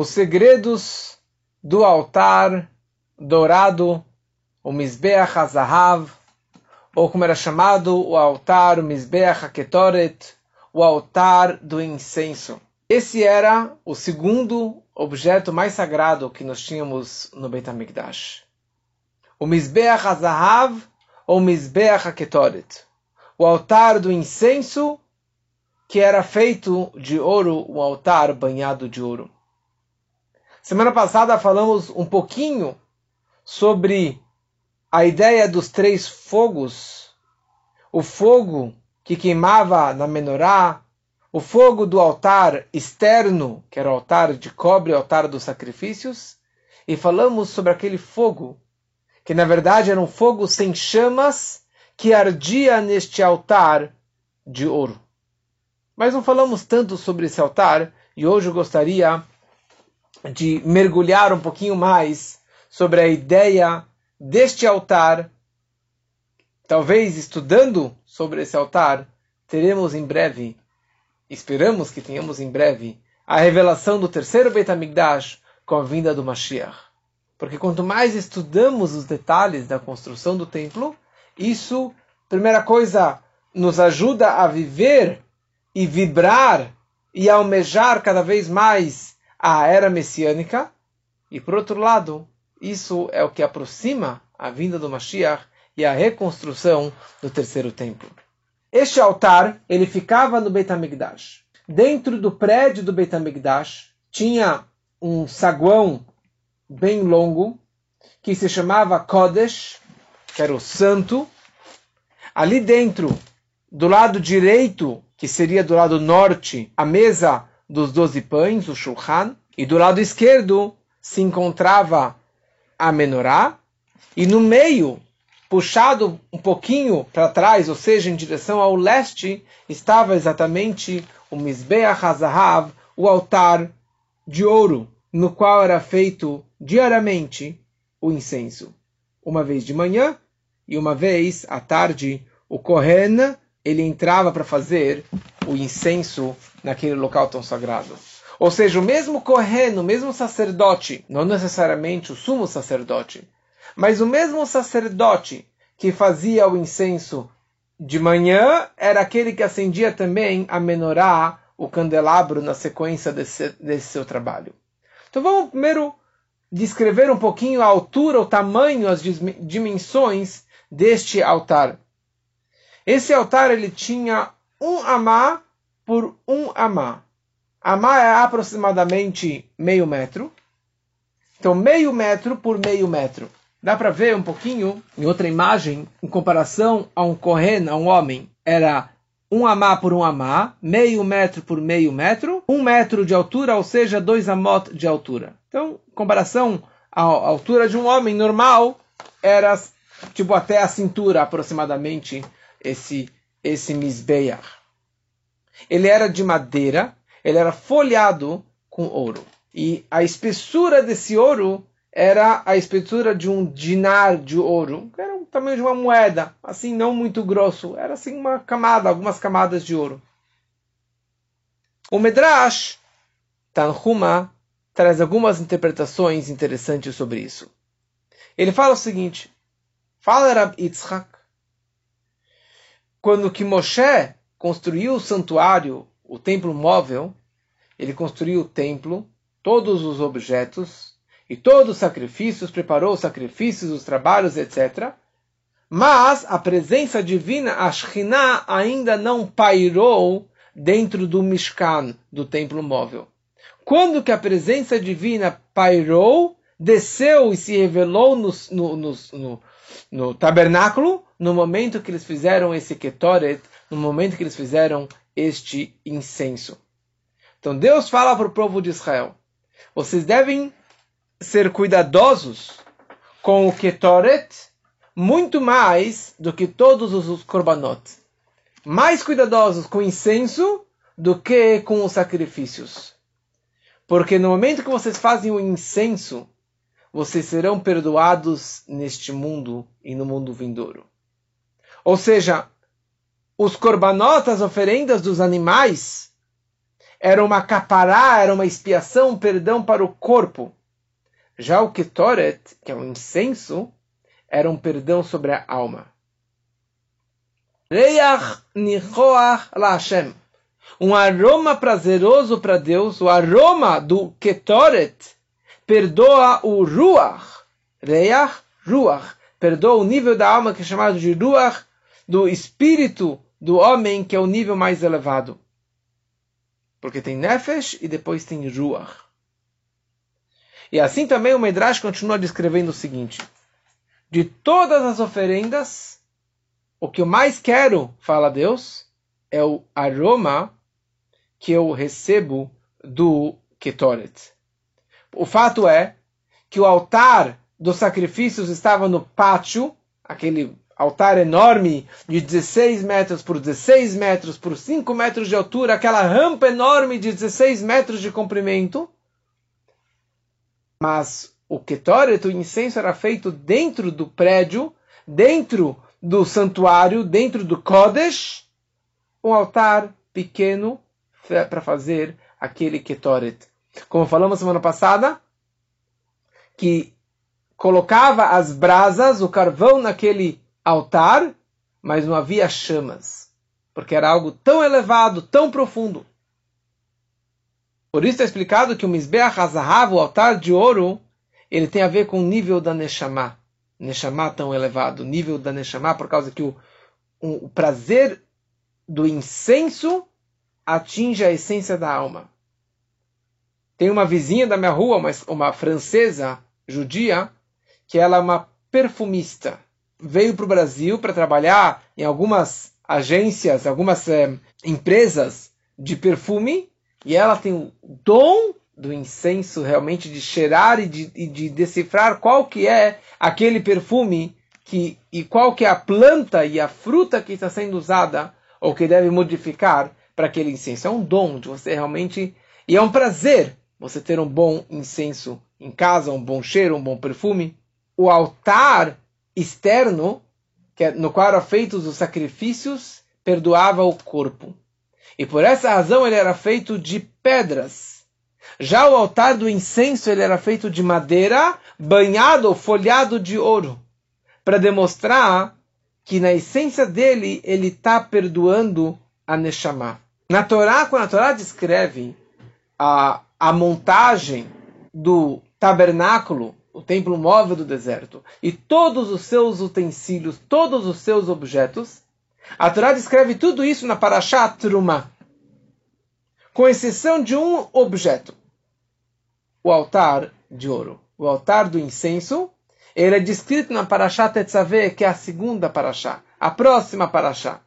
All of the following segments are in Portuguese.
os segredos do altar dourado, o Mizbeach HaZahav, ou como era chamado o altar, o Mizbeach HaKetoret, o altar do incenso. Esse era o segundo objeto mais sagrado que nós tínhamos no Beit HaMikdash. O Mizbeach HaZahav ou Mizbeach HaKetoret. O altar do incenso, que era feito de ouro, um altar banhado de ouro. Semana passada falamos um pouquinho sobre a ideia dos três fogos, o fogo que queimava na menorá, o fogo do altar externo, que era o altar de cobre, o altar dos sacrifícios, e falamos sobre aquele fogo, que na verdade era um fogo sem chamas, que ardia neste altar de ouro. Mas não falamos tanto sobre esse altar, e hoje eu gostaria de mergulhar um pouquinho mais sobre a ideia deste altar, talvez estudando sobre esse altar, teremos em breve, esperamos que tenhamos em breve, a revelação do terceiro Beit HaMikdash com a vinda do Mashiach. Porque quanto mais estudamos os detalhes da construção do templo, isso, primeira coisa, nos ajuda a viver e vibrar e almejar cada vez mais a era messiânica. E por outro lado, isso é o que aproxima a vinda do Mashiach e a reconstrução do terceiro templo. Este altar, ele ficava no Beit HaMikdash. Dentro do prédio do Beit HaMikdash tinha um saguão bem longo que se chamava Kodesh, que era o santo. Ali dentro, do lado direito, que seria do lado norte, a mesa dos doze pães, o Shulchan, e do lado esquerdo se encontrava a menorá, e no meio, puxado um pouquinho para trás, ou seja, em direção ao leste, estava exatamente o Mizbeach HaZahav, o altar de ouro, no qual era feito diariamente o incenso. Uma vez de manhã e uma vez à tarde, o Kohen ele entrava para fazer o incenso naquele local tão sagrado. Ou seja, o mesmo Kohen, o mesmo sacerdote, não necessariamente o sumo sacerdote, mas o mesmo sacerdote que fazia o incenso de manhã era aquele que acendia também a menorá, o candelabro, na sequência desse, desse seu trabalho. Então vamos primeiro descrever um pouquinho a altura, o tamanho, as dimensões deste altar. Esse altar ele tinha um amá por um amá. Amá é aproximadamente meio metro. Então, meio metro por meio metro. Dá para ver um pouquinho em outra imagem, em comparação a um corren, a um homem, era um amá por um amá, meio metro por meio metro, um metro de altura, ou seja, dois amot de altura. Então, em comparação à altura de um homem normal, era tipo até a cintura aproximadamente esse esse misbeach. Ele era de madeira, ele era folhado com ouro. E a espessura desse ouro era a espessura de um dinar de ouro, que era o tamanho de uma moeda, assim, não muito grosso. Era assim uma camada, algumas camadas de ouro. O Medrash, Tanhuma, traz algumas interpretações interessantes sobre isso. Ele fala o seguinte, fala Rab Yitzhak, quando que Moshe construiu o santuário, o templo móvel, ele construiu o templo, todos os objetos e todos os sacrifícios, preparou os sacrifícios, os trabalhos, etc. Mas a presença divina, a Shekhinah, ainda não pairou dentro do Mishkan, do templo móvel. Quando que a presença divina pairou, desceu e se revelou no, no, no, no tabernáculo, no momento que eles fizeram esse ketoret, no momento que eles fizeram este incenso. Então Deus fala para o povo de Israel: vocês devem ser cuidadosos com o ketoret muito mais do que todos os korbanot. Mais cuidadosos com o incenso do que com os sacrifícios. Porque no momento que vocês fazem o incenso, vocês serão perdoados neste mundo e no mundo vindouro. Ou seja, os korbanot, as oferendas dos animais, era uma capará, era uma expiação, um perdão para o corpo. Já o ketoret, que é o incenso, era um perdão sobre a alma. Reach nichoach la Hashem. Um aroma prazeroso para Deus, o aroma do ketoret, perdoa o ruach. Reach, ruach. Perdoa o nível da alma que é chamado de ruach, do espírito do homem, que é o nível mais elevado. Porque tem nefesh e depois tem ruach. E assim também o Medrash continua descrevendo o seguinte: de todas as oferendas, o que eu mais quero, fala Deus, é o aroma que eu recebo do Ketoret. O fato é que o altar dos sacrifícios estava no pátio, aquele altar enorme de 16 metros por 16 metros por 5 metros de altura, aquela rampa enorme de 16 metros de comprimento. Mas o Ketoret, o incenso, era feito dentro do prédio, dentro do santuário, dentro do Kodesh, um altar pequeno para fazer aquele Ketoret. Como falamos semana passada, que colocava as brasas, o carvão naquele altar, mas não havia chamas, porque era algo tão elevado, tão profundo. Por isso está explicado que o Mizbeach Hazahav, o altar de ouro, ele tem a ver com o nível da Neshama. Neshama tão elevado, nível da Neshama, por causa que o, o prazer do incenso atinge a essência da alma. Tem uma vizinha da minha rua, uma, uma francesa judia, que ela é uma perfumista. Veio para o Brasil para trabalhar em algumas agências, algumas é, empresas de perfume, e ela tem o dom do incenso realmente de cheirar e de, e de decifrar qual que é aquele perfume que, e qual que é a planta e a fruta que está sendo usada ou que deve modificar para aquele incenso. É um dom de você realmente e é um prazer você ter um bom incenso em casa, um bom cheiro, um bom perfume. O altar externo, que é, no qual eram feitos os sacrifícios, perdoava o corpo. E por essa razão ele era feito de pedras. Já o altar do incenso ele era feito de madeira, banhado ou folhado de ouro, para demonstrar que na essência dele ele está perdoando a Neshama. Na Torá, quando a Torá descreve a, a montagem do tabernáculo, o templo móvel do deserto, e todos os seus utensílios, todos os seus objetos, a Torá descreve tudo isso na Parashá Truma, com exceção de um objeto, o altar de ouro, o altar do incenso. Ele é descrito na Parashá Tetzaveh, que é a segunda Parashá, a próxima Parashá.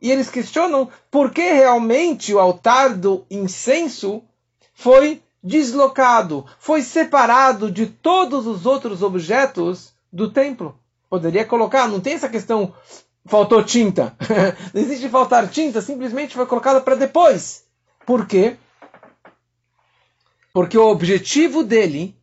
E eles questionam por que realmente o altar do incenso foi deslocado, foi separado de todos os outros objetos do templo. Poderia colocar, não tem essa questão faltou tinta. Não existe faltar tinta, simplesmente foi colocada para depois. Por quê? Porque o objetivo dele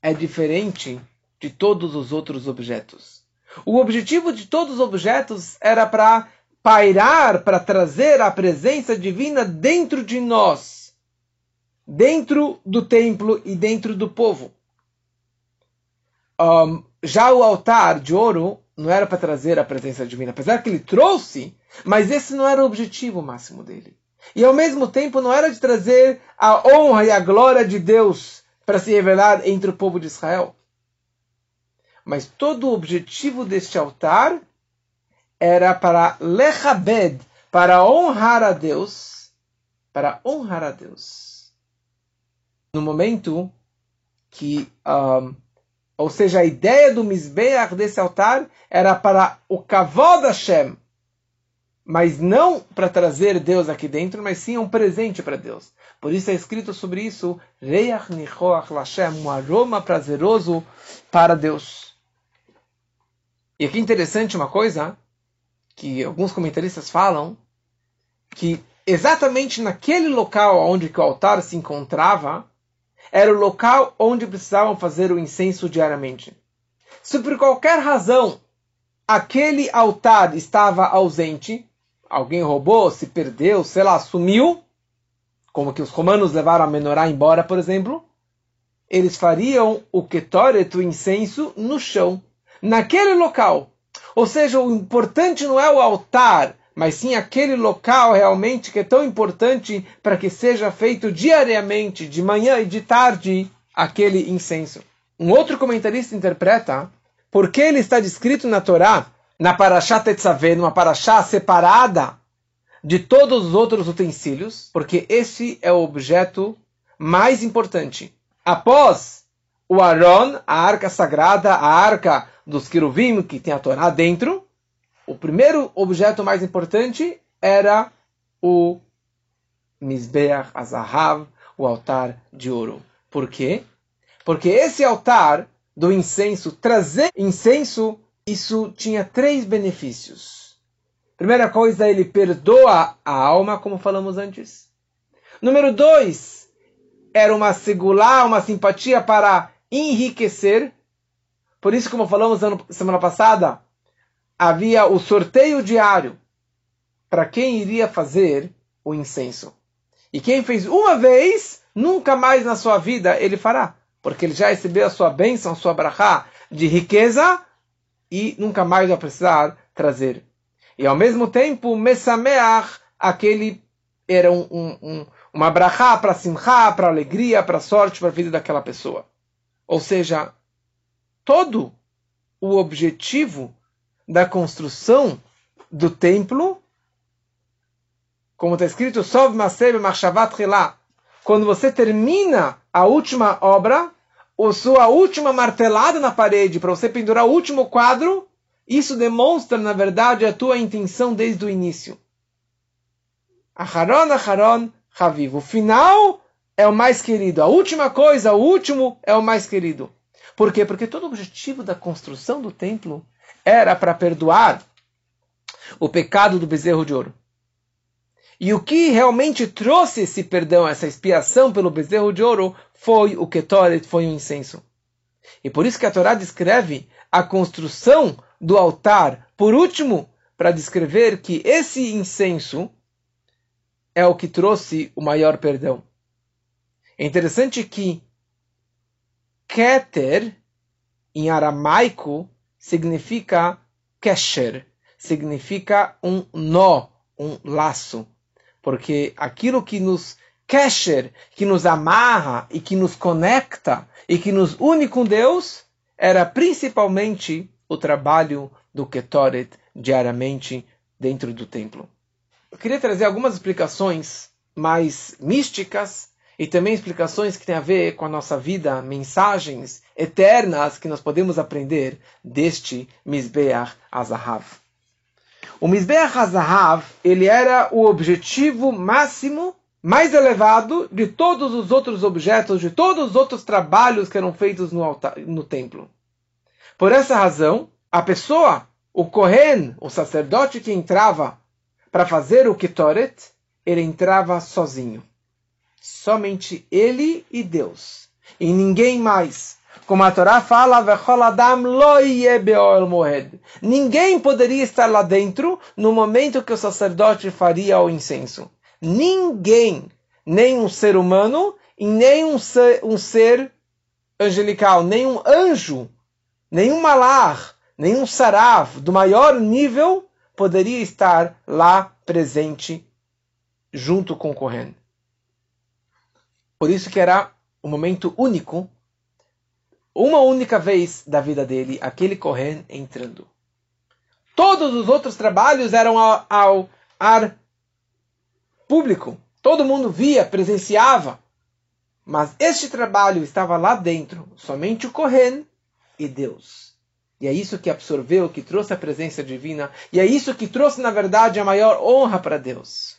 é diferente de todos os outros objetos. O objetivo de todos os objetos era para pairar, para trazer a presença divina dentro de nós, dentro do templo e dentro do povo. Um, já o altar de ouro não era para trazer a presença divina, apesar que ele trouxe, mas esse não era o objetivo máximo dele. E ao mesmo tempo não era de trazer a honra e a glória de Deus para se revelar entre o povo de Israel. Mas todo o objetivo deste altar era para lechabed, para honrar a Deus, para honrar a Deus. No momento que um, ou seja, a ideia do Mizbeach desse altar era para o Kavod Hashem, mas não para trazer Deus aqui dentro, mas sim um presente para Deus. Por isso é escrito sobre isso, Reach Nichoach Lashem, um aroma prazeroso para Deus. E aqui interessante uma coisa, que alguns comentaristas falam, que exatamente naquele local onde o altar se encontrava, era o local onde precisavam fazer o incenso diariamente. Se por qualquer razão aquele altar estava ausente, alguém roubou, se perdeu, sei lá, sumiu, como que os romanos levaram a menorá embora, por exemplo, eles fariam o ketoret, o incenso, no chão, naquele local. Ou seja, o importante não é o altar, mas sim aquele local realmente que é tão importante para que seja feito diariamente, de manhã e de tarde, aquele incenso. Um outro comentarista interpreta porque ele está descrito na Torá, na Parashá Tetzaveh, numa Parashá separada de todos os outros utensílios, porque esse é o objeto mais importante. Após o Aron, a arca sagrada, a arca dos querubim, que tem a Torá dentro, o primeiro objeto mais importante era o Mizbeach Azahav, o altar de ouro. Por quê? Porque esse altar do incenso, trazer incenso, isso tinha três benefícios. Primeira coisa, ele perdoa a alma, como falamos antes. Número dois, era uma segulá, uma simpatia para enriquecer. Por isso, como falamos semana passada, havia o sorteio diário para quem iria fazer o incenso. E quem fez uma vez, nunca mais na sua vida ele fará, porque ele já recebeu a sua bênção, a sua brachá de riqueza e nunca mais vai precisar trazer. E ao mesmo tempo, Mesameach, aquele era um, um, um, uma brachá para simchá, para alegria, para sorte, para a vida daquela pessoa. Ou seja, todo o objetivo da construção do templo, como está escrito, Sov Maseb Marshavat quando você termina a última obra, a sua última martelada na parede, para você pendurar o último quadro, isso demonstra, na verdade, a tua intenção desde o início. Aharon, Aharon, Haviv. O final é o mais querido. A última coisa, o último, é o mais querido. Por quê? Porque todo o objetivo da construção do templo era para perdoar o pecado do bezerro de ouro. E o que realmente trouxe esse perdão, essa expiação pelo bezerro de ouro, foi o Ketoret, foi o incenso. E por isso que a Torá descreve a construção do altar, por último, para descrever que esse incenso é o que trouxe o maior perdão. É interessante que Keter, em aramaico, significa kesher, significa um nó, um laço. Porque aquilo que nos kesher, que nos amarra e que nos conecta e que nos une com Deus, era principalmente o trabalho do Ketoret diariamente dentro do templo. Eu queria trazer algumas explicações mais místicas e também explicações que têm a ver com a nossa vida, mensagens eternas que nós podemos aprender deste Mizbeach Azahav. O Mizbeach Azahav, ele era o objetivo máximo, mais elevado de todos os outros objetos, de todos os outros trabalhos que eram feitos no, altar, no templo. Por essa razão, a pessoa, o Kohen, o sacerdote que entrava para fazer o Ketoret, ele entrava sozinho. Somente ele e Deus. E ninguém mais. Como a Torá fala, ninguém poderia estar lá dentro no momento que o sacerdote faria o incenso. Ninguém, nem um ser humano e nem um ser, um ser angelical, nem um anjo, nenhum malar, nenhum sarav do maior nível poderia estar lá presente junto com o Kohen. Por isso que era um momento único, uma única vez da vida dele, aquele Kohen entrando. Todos os outros trabalhos eram ao, ao ar público. Todo mundo via, presenciava. Mas este trabalho estava lá dentro, somente o Kohen e Deus. E é isso que absorveu, que trouxe a presença divina. E é isso que trouxe, na verdade, a maior honra para Deus.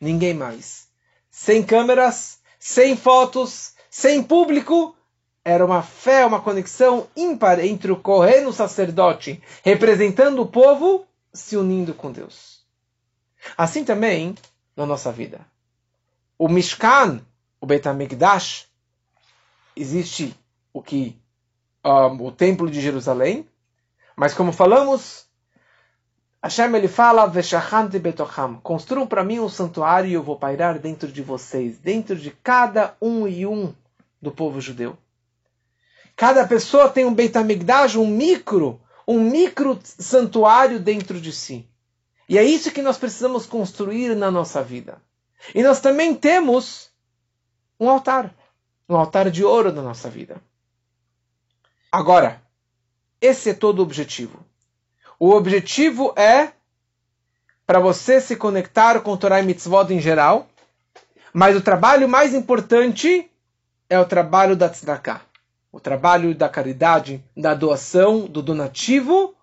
Ninguém mais. Sem câmeras, sem fotos, sem público. Era uma fé, uma conexão ímpar entre o Kohen, o sacerdote, representando o povo, se unindo com Deus. Assim também na nossa vida. O Mishkan, o Bet HaMikdash, existe o que um, o Templo de Jerusalém, mas como falamos, Hashem ele fala, betocham, construam para mim um santuário e eu vou pairar dentro de vocês, dentro de cada um e um do povo judeu. Cada pessoa tem um Beit HaMikdash, um micro, um micro santuário dentro de si. E é isso que nós precisamos construir na nossa vida. E nós também temos um altar, um altar de ouro na nossa vida. Agora, esse é todo o objetivo. O objetivo é para você se conectar com Torah e Mitzvot em geral, mas o trabalho mais importante é o trabalho da tzedakah, o trabalho da caridade, da doação, do donativo,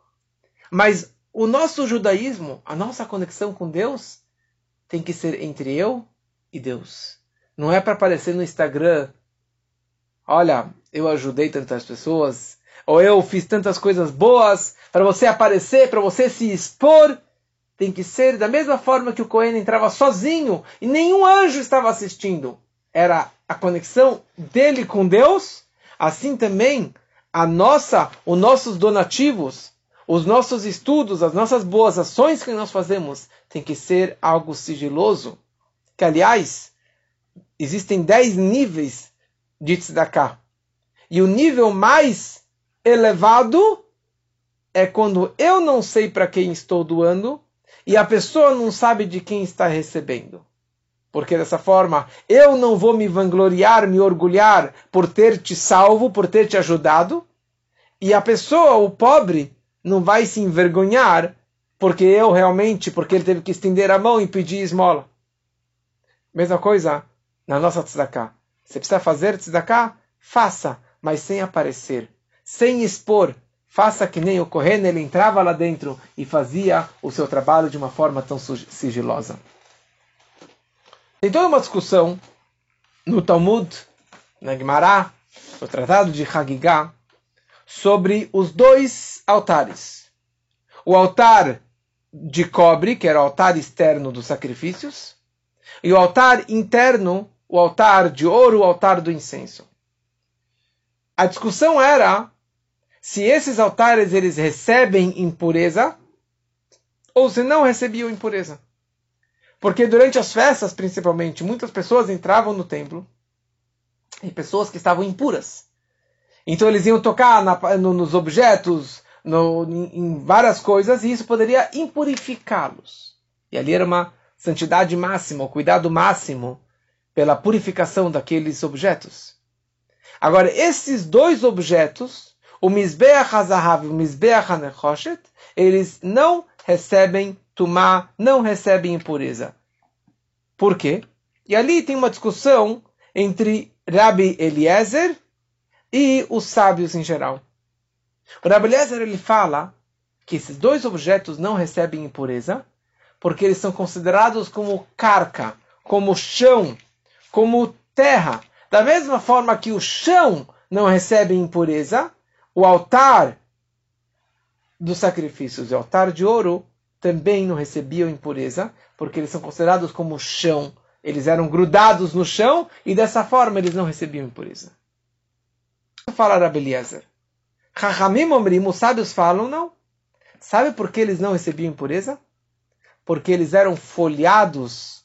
mas o nosso judaísmo, a nossa conexão com Deus, tem que ser entre eu e Deus. Não é para aparecer no Instagram, olha, eu ajudei tantas pessoas, ou eu fiz tantas coisas boas, para você aparecer, para você se expor, tem que ser da mesma forma que o Cohen entrava sozinho e nenhum anjo estava assistindo. Era a conexão dele com Deus. Assim também a nossa, os nossos donativos, os nossos estudos, as nossas boas ações que nós fazemos tem que ser algo sigiloso. Que aliás, existem dez níveis de tzedakah. E o nível mais elevado é quando eu não sei para quem estou doando e a pessoa não sabe de quem está recebendo. Porque dessa forma eu não vou me vangloriar, me orgulhar por ter te salvo, por ter te ajudado, e a pessoa, o pobre, não vai se envergonhar porque eu realmente, porque ele teve que estender a mão e pedir esmola. Mesma coisa na nossa tzedakah. Você precisa fazer tzedakah? Faça, mas sem aparecer sem expor. Faça que nem o Kohen, ele entrava lá dentro e fazia o seu trabalho de uma forma tão sigilosa. Tem toda uma discussão no Talmud, na Gemara, no Tratado de Hagigah, sobre os dois altares. O altar de cobre, que era o altar externo dos sacrifícios, e o altar interno, o altar de ouro, o altar do incenso. A discussão era se esses altares eles recebem impureza ou se não recebiam impureza. Porque durante as festas, principalmente, muitas pessoas entravam no templo e pessoas que estavam impuras. Então eles iam tocar na, no, nos objetos, no, em várias coisas, e isso poderia impurificá-los. E ali era uma santidade máxima, o cuidado máximo pela purificação daqueles objetos. Agora, esses dois objetos o Mizbeach HaZahav e o Mizbeach HaNechoshet, eles não recebem tumá, não recebem impureza. Por quê? E ali tem uma discussão entre Rabbi Eliezer e os sábios em geral. O Rabbi Eliezer ele fala que esses dois objetos não recebem impureza porque eles são considerados como carca, como chão, como terra. Da mesma forma que o chão não recebe impureza, o altar dos sacrifícios e o altar de ouro também não recebiam impureza, porque eles são considerados como chão. Eles eram grudados no chão e dessa forma eles não recebiam impureza. Fala Rabeliezer. Chachamim Omrim, os sábios falam, não. Sabe por que eles não recebiam impureza? Porque eles eram folhados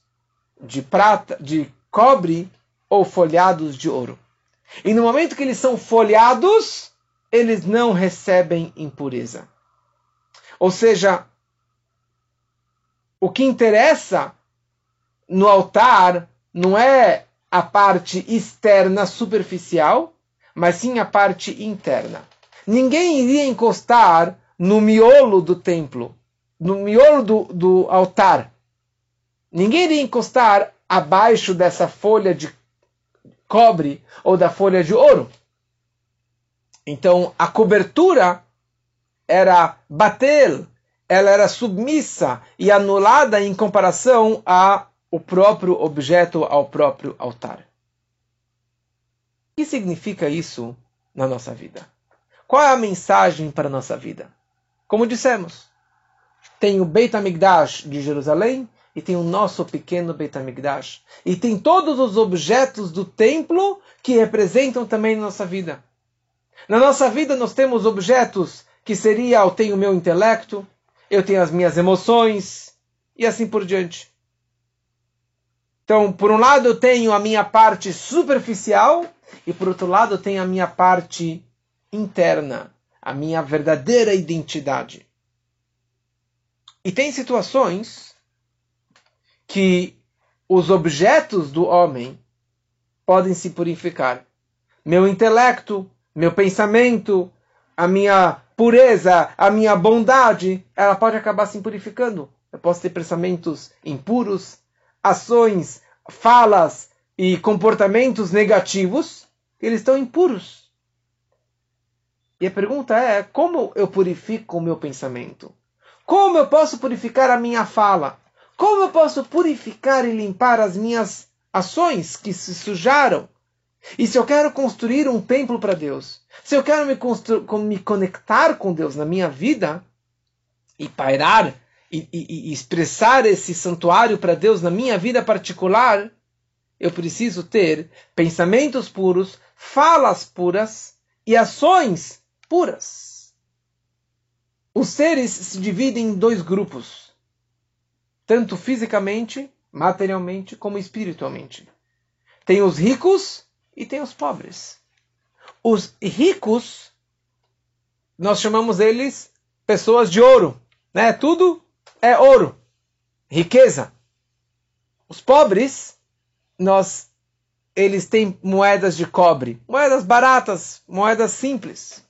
de prata, de cobre ou folhados de ouro. E no momento que eles são folhados, eles não recebem impureza. Ou seja, o que interessa no altar não é a parte externa superficial, mas sim a parte interna. Ninguém iria encostar no miolo do templo, no miolo do, do altar. Ninguém iria encostar abaixo dessa folha de cobre ou da folha de ouro. Então a cobertura era bater, ela era submissa e anulada em comparação ao próprio objeto, ao próprio altar. O que significa isso na nossa vida? Qual é a mensagem para a nossa vida? Como dissemos, tem o Beit HaMikdash de Jerusalém e tem o nosso pequeno Beit HaMikdash. E tem todos os objetos do templo que representam também nossa vida. Na nossa vida nós temos objetos que seria eu tenho meu intelecto, eu tenho as minhas emoções e assim por diante. Então, por um lado eu tenho a minha parte superficial e por outro lado eu tenho a minha parte interna, a minha verdadeira identidade. E tem situações que os objetos do homem podem se purificar. Meu intelecto, meu pensamento, a minha pureza, a minha bondade, ela pode acabar se purificando. Eu posso ter pensamentos impuros, ações, falas e comportamentos negativos, eles estão impuros. E a pergunta é: como eu purifico o meu pensamento? Como eu posso purificar a minha fala? Como eu posso purificar e limpar as minhas ações que se sujaram? E se eu quero construir um templo para Deus, se eu quero me, me, conectar com Deus na minha vida e pairar e, e, e expressar esse santuário para Deus na minha vida particular, eu preciso ter pensamentos puros, falas puras e ações puras. Os seres se dividem em dois grupos, tanto fisicamente, materialmente, como espiritualmente. Tem os ricos e tem os pobres. Os ricos, nós chamamos eles pessoas de ouro, né? Tudo é ouro, riqueza. Os pobres, nós eles têm moedas de cobre, moedas baratas, moedas simples.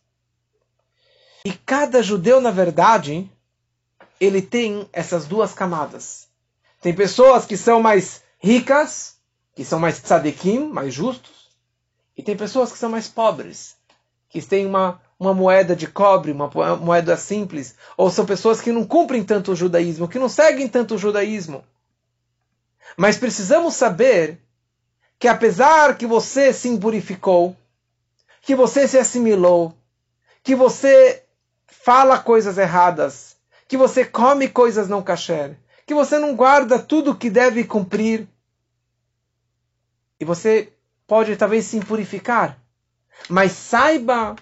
E cada judeu, na verdade, ele tem essas duas camadas. Tem pessoas que são mais ricas, que são mais tzadikim, mais justos, e tem pessoas que são mais pobres, que têm uma uma moeda de cobre, uma moeda simples, ou são pessoas que não cumprem tanto o judaísmo, que não seguem tanto o judaísmo. Mas precisamos saber que apesar que você se impurificou, que você se assimilou, que você fala coisas erradas, que você come coisas não kasher, que você não guarda tudo que deve cumprir, e você pode talvez se impurificar, mas saiba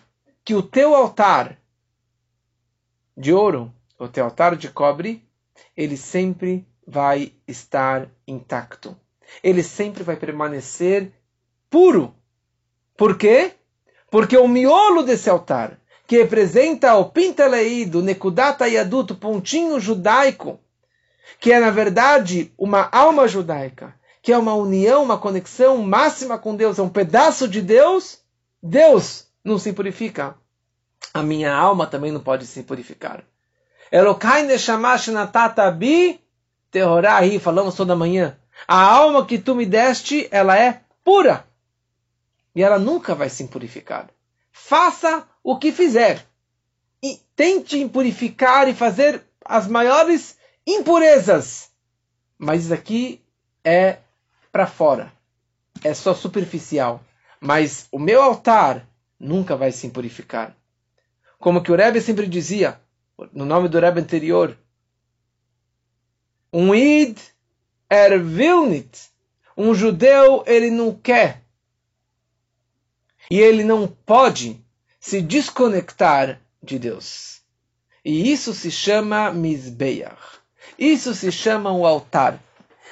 que o teu altar de ouro, o teu altar de cobre, ele sempre vai estar intacto. Ele sempre vai permanecer puro. Por quê? Porque o miolo desse altar, que representa o Pintalei do Nekudata Yadut, o pontinho judaico, que é na verdade uma alma judaica, que é uma união, uma conexão máxima com Deus, é um pedaço de Deus, Deus não se purifica, a minha alma também não pode se purificar. Elokai neshamash natata bi tehorahi, falamos toda manhã. A alma que tu me deste, ela é pura. E ela nunca vai se purificar. Faça o que fizer. E tente purificar e fazer as maiores impurezas. Mas isso aqui é para fora. É só superficial. Mas o meu altar nunca vai se purificar. Como que o Rebbe sempre dizia, no nome do Rebbe anterior, um id er vilnit, um judeu ele não quer e ele não pode se desconectar de Deus. E isso se chama Mizbeach. Isso se chama o altar.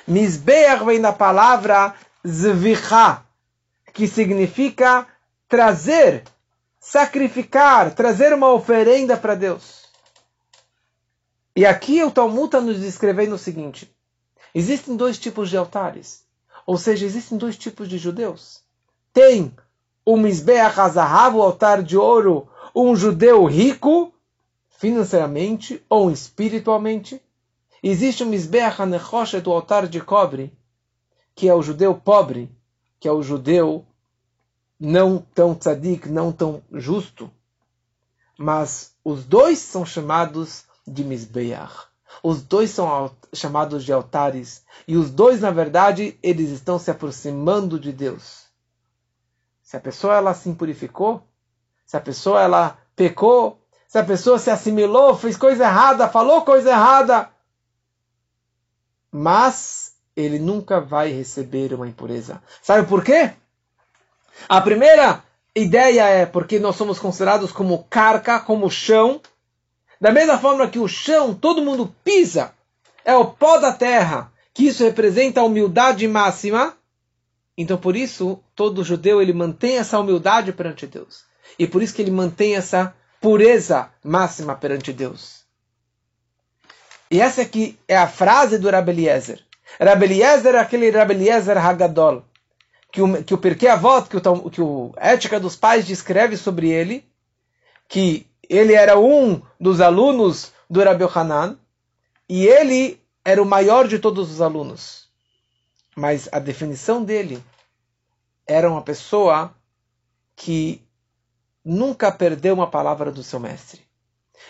Mizbeach vem da palavra zvicha, que significa trazer sacrificar, trazer uma oferenda para Deus. E aqui o Talmud está nos descrevendo o seguinte: existem dois tipos de altares, ou seja, existem dois tipos de judeus. Tem o Mizbeach Hazahav, o altar de ouro, um judeu rico, financeiramente ou espiritualmente. Existe o Mizbeach HaNechoshet, o altar de cobre, que é o judeu pobre, que é o judeu não tão tzadik, não tão justo, mas os dois são chamados de Mizbeach. Os dois são chamados de altares. E os dois, na verdade, eles estão se aproximando de Deus. Se a pessoa ela se impurificou, se a pessoa ela pecou, se a pessoa se assimilou, fez coisa errada, falou coisa errada, mas ele nunca vai receber uma impureza. Sabe por quê? A primeira ideia é porque nós somos considerados como carca, como chão. Da mesma forma que o chão, todo mundo pisa, é o pó da terra, que isso representa a humildade máxima. Então, por isso, todo judeu ele mantém essa humildade perante Deus. E por isso que ele mantém essa pureza máxima perante Deus. E essa aqui é a frase do Rabbi Eliezer. Rabbi Eliezer é aquele Rabbi Eliezer Hagadol, que o, que o Pirkei Avot, que o, que o Ética dos Pais descreve sobre ele, que ele era um dos alunos do Rabbi Hanan, e ele era o maior de todos os alunos. Mas a definição dele era uma pessoa que nunca perdeu uma palavra do seu mestre.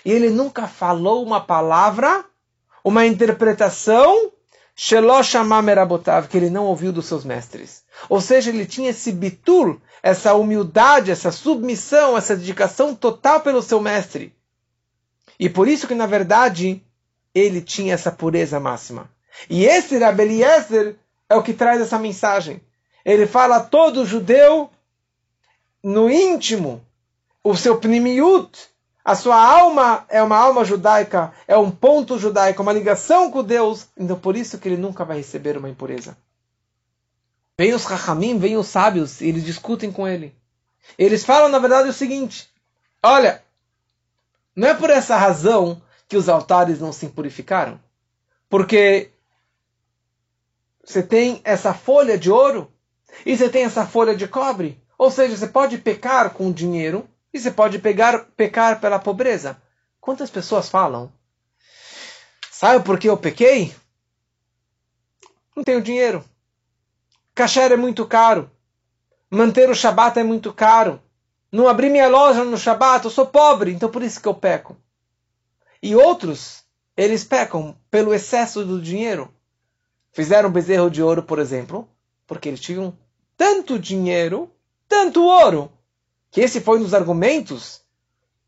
E ele nunca falou uma palavra uma interpretação que ele não ouviu dos seus mestres. Ou seja, ele tinha esse bitul, essa humildade, essa submissão, essa dedicação total pelo seu mestre. E por isso que, na verdade, ele tinha essa pureza máxima. E esse Rabbi Eliezer é o que traz essa mensagem. Ele fala a todo judeu, no íntimo, o seu pnimiut, a sua alma é uma alma judaica, é um ponto judaico, uma ligação com Deus, então por isso que ele nunca vai receber uma impureza. Vem os rachamim, vem os sábios, e eles discutem com ele. Eles falam, na verdade, o seguinte: olha, não é por essa razão que os altares não se impurificaram, porque você tem essa folha de ouro e você tem essa folha de cobre, ou seja, você pode pecar com dinheiro e você pode pegar, pecar pela pobreza. Quantas pessoas falam? Sabe por que eu pequei? Não tenho dinheiro. Kasher é muito caro. Manter o Shabat é muito caro. Não abri minha loja no Shabat, eu sou pobre, então por isso que eu peco. E outros, eles pecam pelo excesso do dinheiro. Fizeram um bezerro de ouro, por exemplo, porque eles tinham tanto dinheiro, tanto ouro, que esse foi um dos argumentos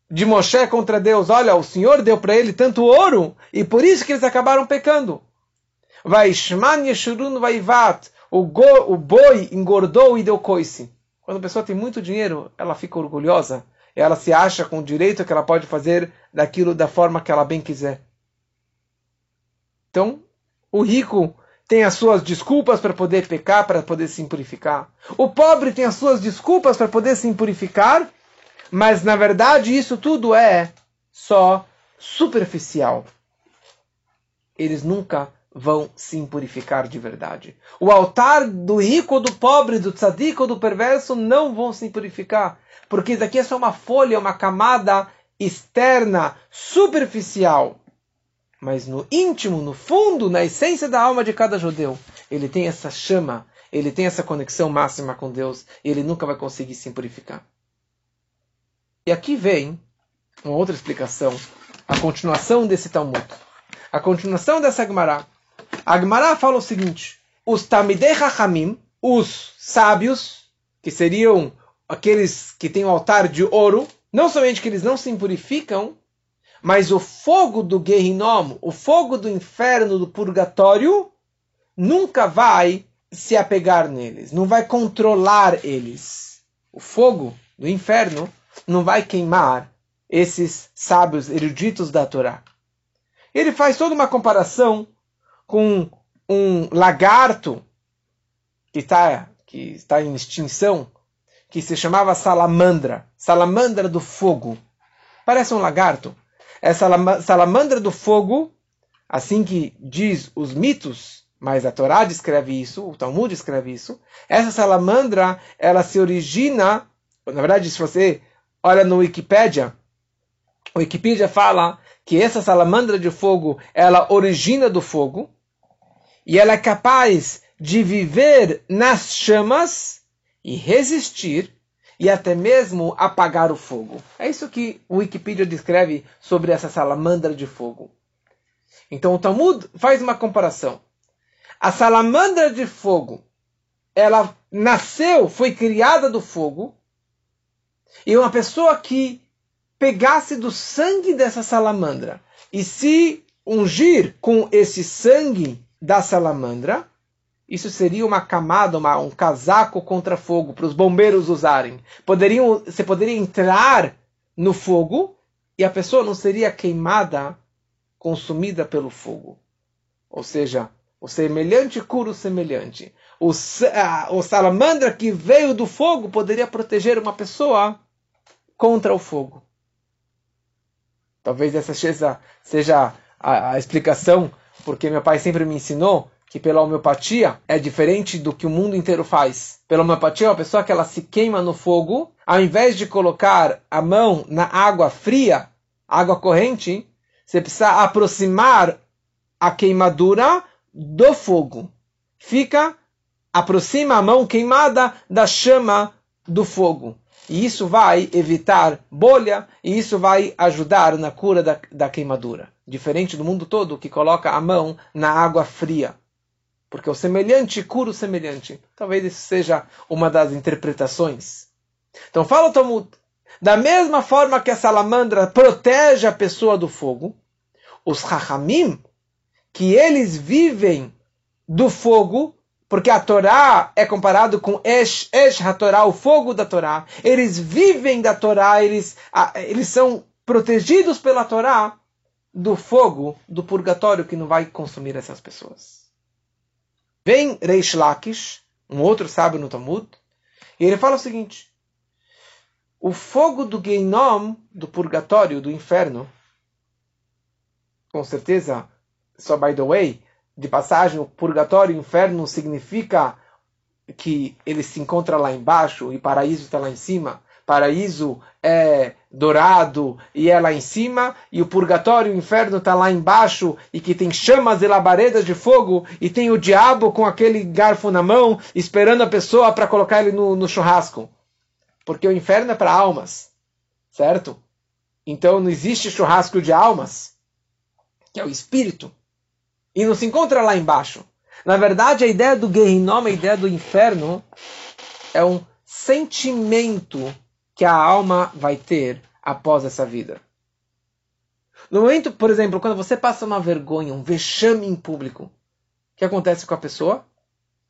de Moshe contra Deus. Olha, o Senhor deu para ele tanto ouro e por isso que eles acabaram pecando. Vaivat. O boi engordou e deu coice. Quando a pessoa tem muito dinheiro, ela fica orgulhosa. Ela se acha com o direito que ela pode fazer daquilo da forma que ela bem quiser. Então, o rico tem as suas desculpas para poder pecar, para poder se impurificar. O pobre tem as suas desculpas para poder se impurificar, mas na verdade isso tudo é só superficial. Eles nunca vão se impurificar de verdade. O altar do rico, do pobre, do tzadik ou do perverso não vão se impurificar, porque isso aqui é só uma folha, uma camada externa, superficial mas no íntimo, no fundo, na essência da alma de cada judeu, ele tem essa chama, ele tem essa conexão máxima com Deus, e ele nunca vai conseguir se purificar. E aqui vem uma outra explicação, a continuação desse Talmud. A continuação dessa Agmará. A Agmará fala o seguinte: os Tamidei Hachamim, os sábios, que seriam aqueles que têm o altar de ouro, não somente que eles não se impurificam, mas o fogo do Gehinom, o fogo do inferno, do purgatório, nunca vai se apegar neles, não vai controlar eles. O fogo do inferno não vai queimar esses sábios eruditos da Torá. Ele faz toda uma comparação com um lagarto que está, que está em extinção, que se chamava salamandra, salamandra do fogo. Parece um lagarto, essa salamandra do fogo, assim que diz os mitos, mas a Torá descreve isso, o Talmud descreve isso, essa salamandra, ela se origina, na verdade, se você olha no Wikipedia, o Wikipedia fala que essa salamandra de fogo, ela origina do fogo, e ela é capaz de viver nas chamas e resistir e até mesmo apagar o fogo. É isso que o Wikipedia descreve sobre essa salamandra de fogo. Então o Talmud faz uma comparação. A salamandra de fogo, ela nasceu, foi criada do fogo, e uma pessoa que pegasse do sangue dessa salamandra e se ungir com esse sangue da salamandra, isso seria uma camada, uma, um casaco contra fogo para os bombeiros usarem. Poderiam, você poderia entrar no fogo e a pessoa não seria queimada, consumida pelo fogo. Ou seja, o semelhante cura o semelhante. O, o salamandra que veio do fogo poderia proteger uma pessoa contra o fogo. Talvez essa seja, seja a, a explicação, porque meu pai sempre me ensinou que pela homeopatia é diferente do que o mundo inteiro faz. Pela homeopatia, uma pessoa que ela se queima no fogo, ao invés de colocar a mão na água fria, água corrente, você precisa aproximar a queimadura do fogo. Fica, aproxima a mão queimada da chama do fogo. E isso vai evitar bolha e isso vai ajudar na cura da, da queimadura. Diferente do mundo todo que coloca a mão na água fria. Porque o semelhante cura o semelhante. Talvez isso seja uma das interpretações. Então fala o Talmud. Da mesma forma que a salamandra protege a pessoa do fogo, os Chachamim, que eles vivem do fogo, porque a Torá é comparado com Esh, Esh HaTorá, o fogo da Torá. Eles vivem da Torá, eles, eles são protegidos pela Torá do fogo do purgatório que não vai consumir essas pessoas. Vem Reish Lakish, um outro sábio no Talmud, e ele fala o seguinte: o fogo do Geinom, do purgatório, do inferno, com certeza, só by the way, de passagem, o purgatório o inferno significa que ele se encontra lá embaixo e paraíso está lá em cima paraíso é dourado e é lá em cima, e o purgatório, o inferno está lá embaixo, e que tem chamas e labaredas de fogo, e tem o diabo com aquele garfo na mão, esperando a pessoa para colocar ele no, no churrasco. Porque o inferno é para almas, certo? Então não existe churrasco de almas, que é o espírito, e não se encontra lá embaixo. Na verdade, a ideia do Gehinnom, a ideia do inferno, é um sentimento que a alma vai ter após essa vida. No momento, por exemplo, quando você passa uma vergonha, um vexame em público, o que acontece com a pessoa?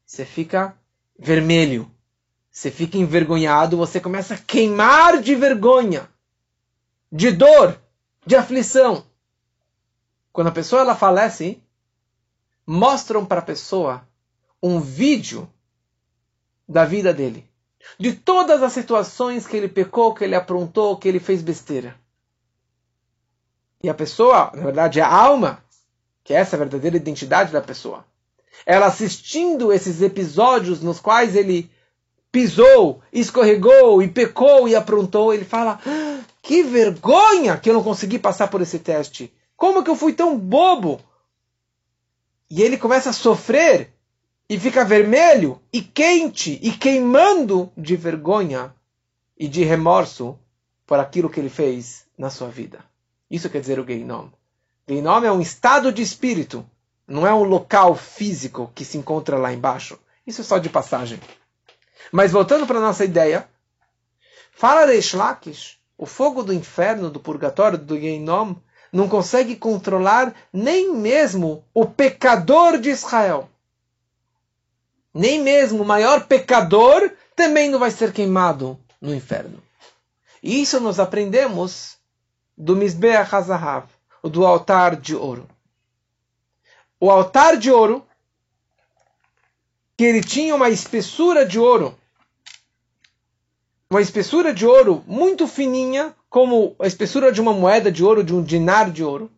Você fica vermelho. Você fica envergonhado, você começa a queimar de vergonha, de dor, de aflição. Quando a pessoa ela falece, mostram para a pessoa um vídeo da vida dele de todas as situações que ele pecou, que ele aprontou, que ele fez besteira. E a pessoa, na verdade, a alma, que é essa verdadeira identidade da pessoa, ela assistindo esses episódios nos quais ele pisou, escorregou e pecou e aprontou, ele fala: ah, que vergonha que eu não consegui passar por esse teste. Como que eu fui tão bobo? E ele começa a sofrer e fica vermelho e quente e queimando de vergonha e de remorso por aquilo que ele fez na sua vida. Isso quer dizer o Geinom. Geinom é um estado de espírito, não é um local físico que se encontra lá embaixo. Isso é só de passagem. Mas voltando para a nossa ideia, fala de Shlakish, o fogo do inferno, do purgatório, do Geinom, não consegue controlar nem mesmo o pecador de Israel nem mesmo o maior pecador também não vai ser queimado no inferno. E isso nós aprendemos do Mizbeach HaZahav, do altar de ouro. O altar de ouro, que ele tinha uma espessura de ouro, uma espessura de ouro muito fininha, como a espessura de uma moeda de ouro, de um dinar de ouro.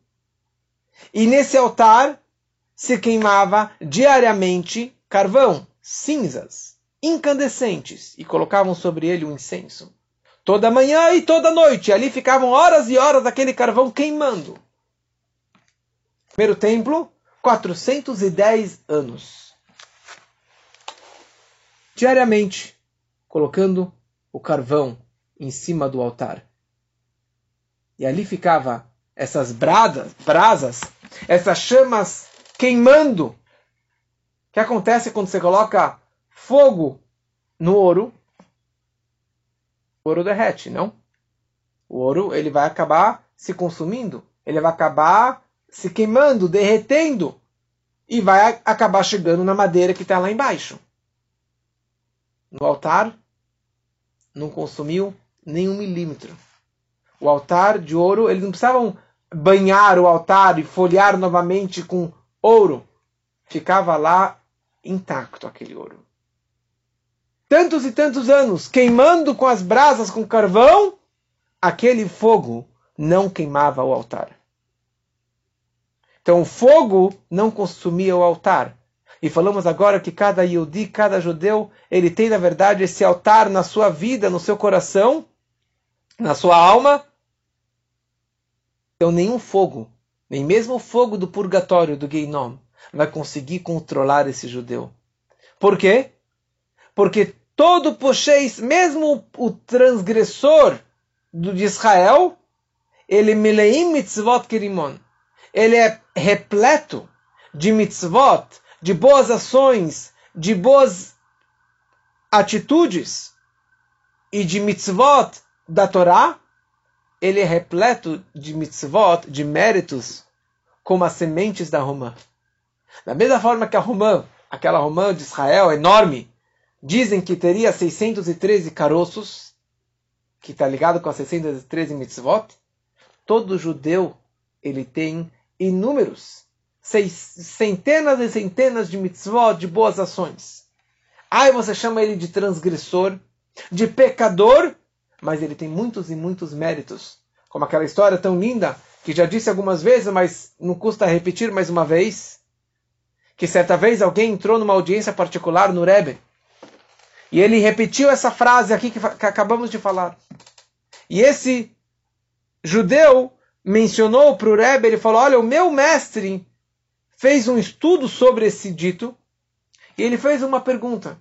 E nesse altar se queimava diariamente carvão, cinzas, incandescentes, e colocavam sobre ele o um incenso. Toda manhã e toda noite, ali ficavam horas e horas daquele carvão queimando. Primeiro templo, 410 anos. Diariamente, colocando o carvão em cima do altar. E ali ficava essas brasas, brasas, essas chamas queimando que acontece quando você coloca fogo no ouro? O ouro derrete, não? O ouro ele vai acabar se consumindo, ele vai acabar se queimando, derretendo e vai acabar chegando na madeira que está lá embaixo. No altar não consumiu nem um milímetro. O altar de ouro, eles não precisavam banhar o altar e folhear novamente com ouro. Ficava lá intacto aquele ouro. Tantos e tantos anos, queimando com as brasas, com carvão, aquele fogo não queimava o altar. Então o fogo não consumia o altar. E falamos agora que cada Yehudi, cada judeu, ele tem na verdade esse altar na sua vida, no seu coração, na sua alma. Então nenhum fogo, nem mesmo o fogo do purgatório, do Geinom, vai conseguir controlar esse judeu. Por quê? Porque todo pocheis, mesmo o transgressor de Israel, ele meleim mitzvot kerimon. Ele é repleto de mitzvot, de boas ações, de boas atitudes e de mitzvot da Torá. Ele é repleto de mitzvot, de méritos, como as sementes da romã. Da mesma forma que a romã, aquela romã de Israel enorme, dizem que teria 613 caroços, que está ligado com as 613 mitzvot, todo judeu ele tem inúmeros, seis, centenas e centenas de mitzvot, de boas ações. Aí você chama ele de transgressor, de pecador, mas ele tem muitos e muitos méritos. Como aquela história tão linda, que já disse algumas vezes, mas não custa repetir mais uma vez, que certa vez alguém entrou numa audiência particular no Rebbe, e ele repetiu essa frase aqui que, que acabamos de falar. E esse judeu mencionou para o Rebbe, ele falou, olha, o meu mestre fez um estudo sobre esse dito e ele fez uma pergunta.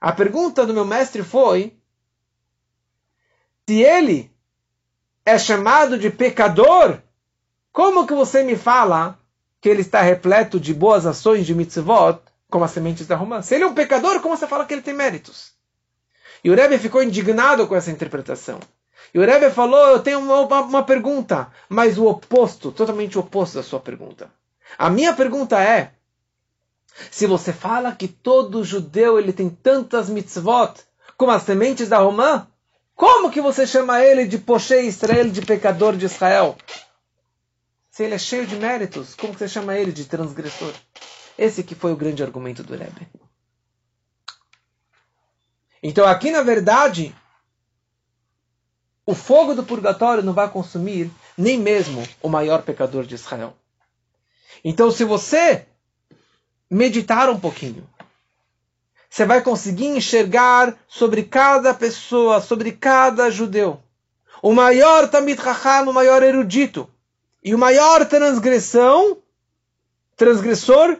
A pergunta do meu mestre foi se ele é chamado de pecador, como que você me fala que ele está repleto de boas ações de mitzvot, como as sementes da romã? Se ele é um pecador, como você fala que ele tem méritos? E o Rebbe ficou indignado com essa interpretação. E o Rebbe falou, eu tenho uma, uma, uma pergunta, mas o oposto, totalmente o oposto da sua pergunta. A minha pergunta é, se você fala que todo judeu ele tem tantas mitzvot como as sementes da romã, como que você chama ele de Poshei Israel, de pecador de Israel? Se ele é cheio de méritos, como você chama ele de transgressor? Esse que foi o grande argumento do Rebbe. Então aqui na verdade o fogo do purgatório não vai consumir nem mesmo o maior pecador de Israel. Então, se você meditar um pouquinho, você vai conseguir enxergar sobre cada pessoa, sobre cada judeu. O maior Tamid Raham, o maior erudito, e o maior transgressão, transgressor,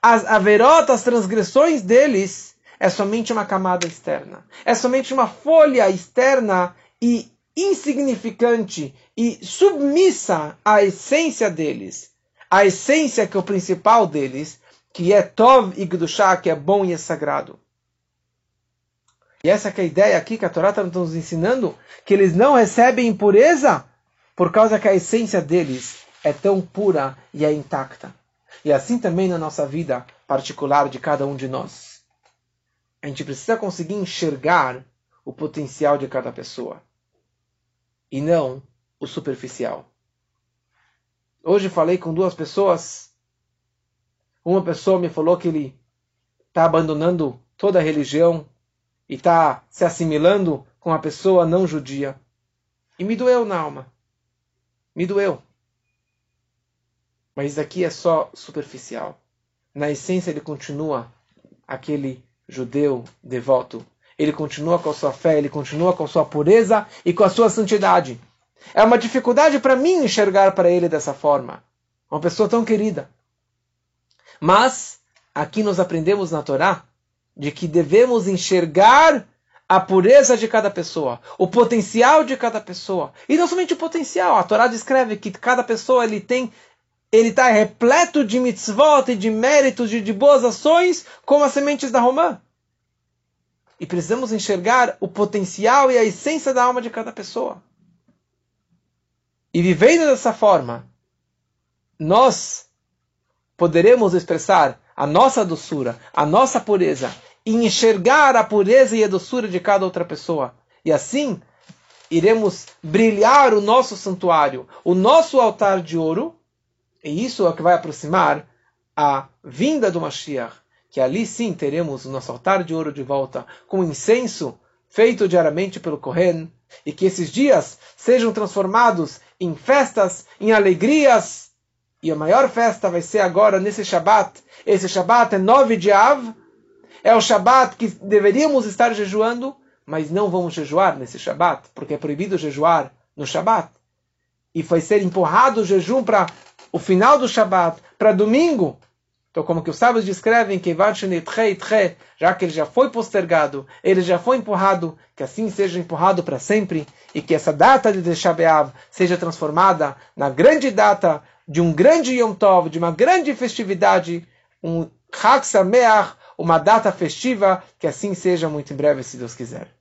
as averotas, as transgressões deles, é somente uma camada externa. É somente uma folha externa e insignificante e submissa à essência deles, a essência que é o principal deles, que é Tov e Gdushá, que é bom e é sagrado. E essa é a ideia aqui que a Torá está nos ensinando, que eles não recebem impureza por causa que a essência deles é tão pura e é intacta. E assim também na nossa vida particular de cada um de nós. A gente precisa conseguir enxergar o potencial de cada pessoa e não o superficial. Hoje falei com duas pessoas. Uma pessoa me falou que ele está abandonando toda a religião e está se assimilando com a pessoa não judia. E me doeu na alma. Me doeu. Mas aqui é só superficial. Na essência, ele continua aquele judeu devoto ele continua com a sua fé, ele continua com a sua pureza e com a sua santidade. É uma dificuldade para mim enxergar para ele dessa forma. Uma pessoa tão querida. Mas, aqui nós aprendemos na Torá de que devemos enxergar a pureza de cada pessoa, o potencial de cada pessoa. E não somente o potencial, a Torá descreve que cada pessoa ele tem ele está repleto de mitzvot e de méritos, de, de boas ações, como as sementes da romã. E precisamos enxergar o potencial e a essência da alma de cada pessoa. E vivendo dessa forma, nós poderemos expressar a nossa doçura, a nossa pureza, e enxergar a pureza e a doçura de cada outra pessoa. E assim, iremos brilhar o nosso santuário, o nosso altar de ouro, e isso é o que vai aproximar a vinda do Mashiach, que ali sim teremos o nosso altar de ouro de volta, com incenso feito diariamente pelo Kohen, e que esses dias sejam transformados em festas, em alegrias, e a maior festa vai ser agora nesse Shabat. Esse Shabat é 9 de Av, é o Shabat que deveríamos estar jejuando, mas não vamos jejuar nesse Shabat, porque é proibido jejuar no Shabat. E foi ser empurrado o jejum para o final do Shabat, para domingo. Então, como que os sábios descrevem, que já que ele já foi postergado, ele já foi empurrado, que assim seja empurrado para sempre, e que essa data de Tisha seja transformada na grande data de um grande Yom Tov, de uma grande festividade, um Chag Sameach, uma data festiva, que assim seja muito em breve, se Deus quiser.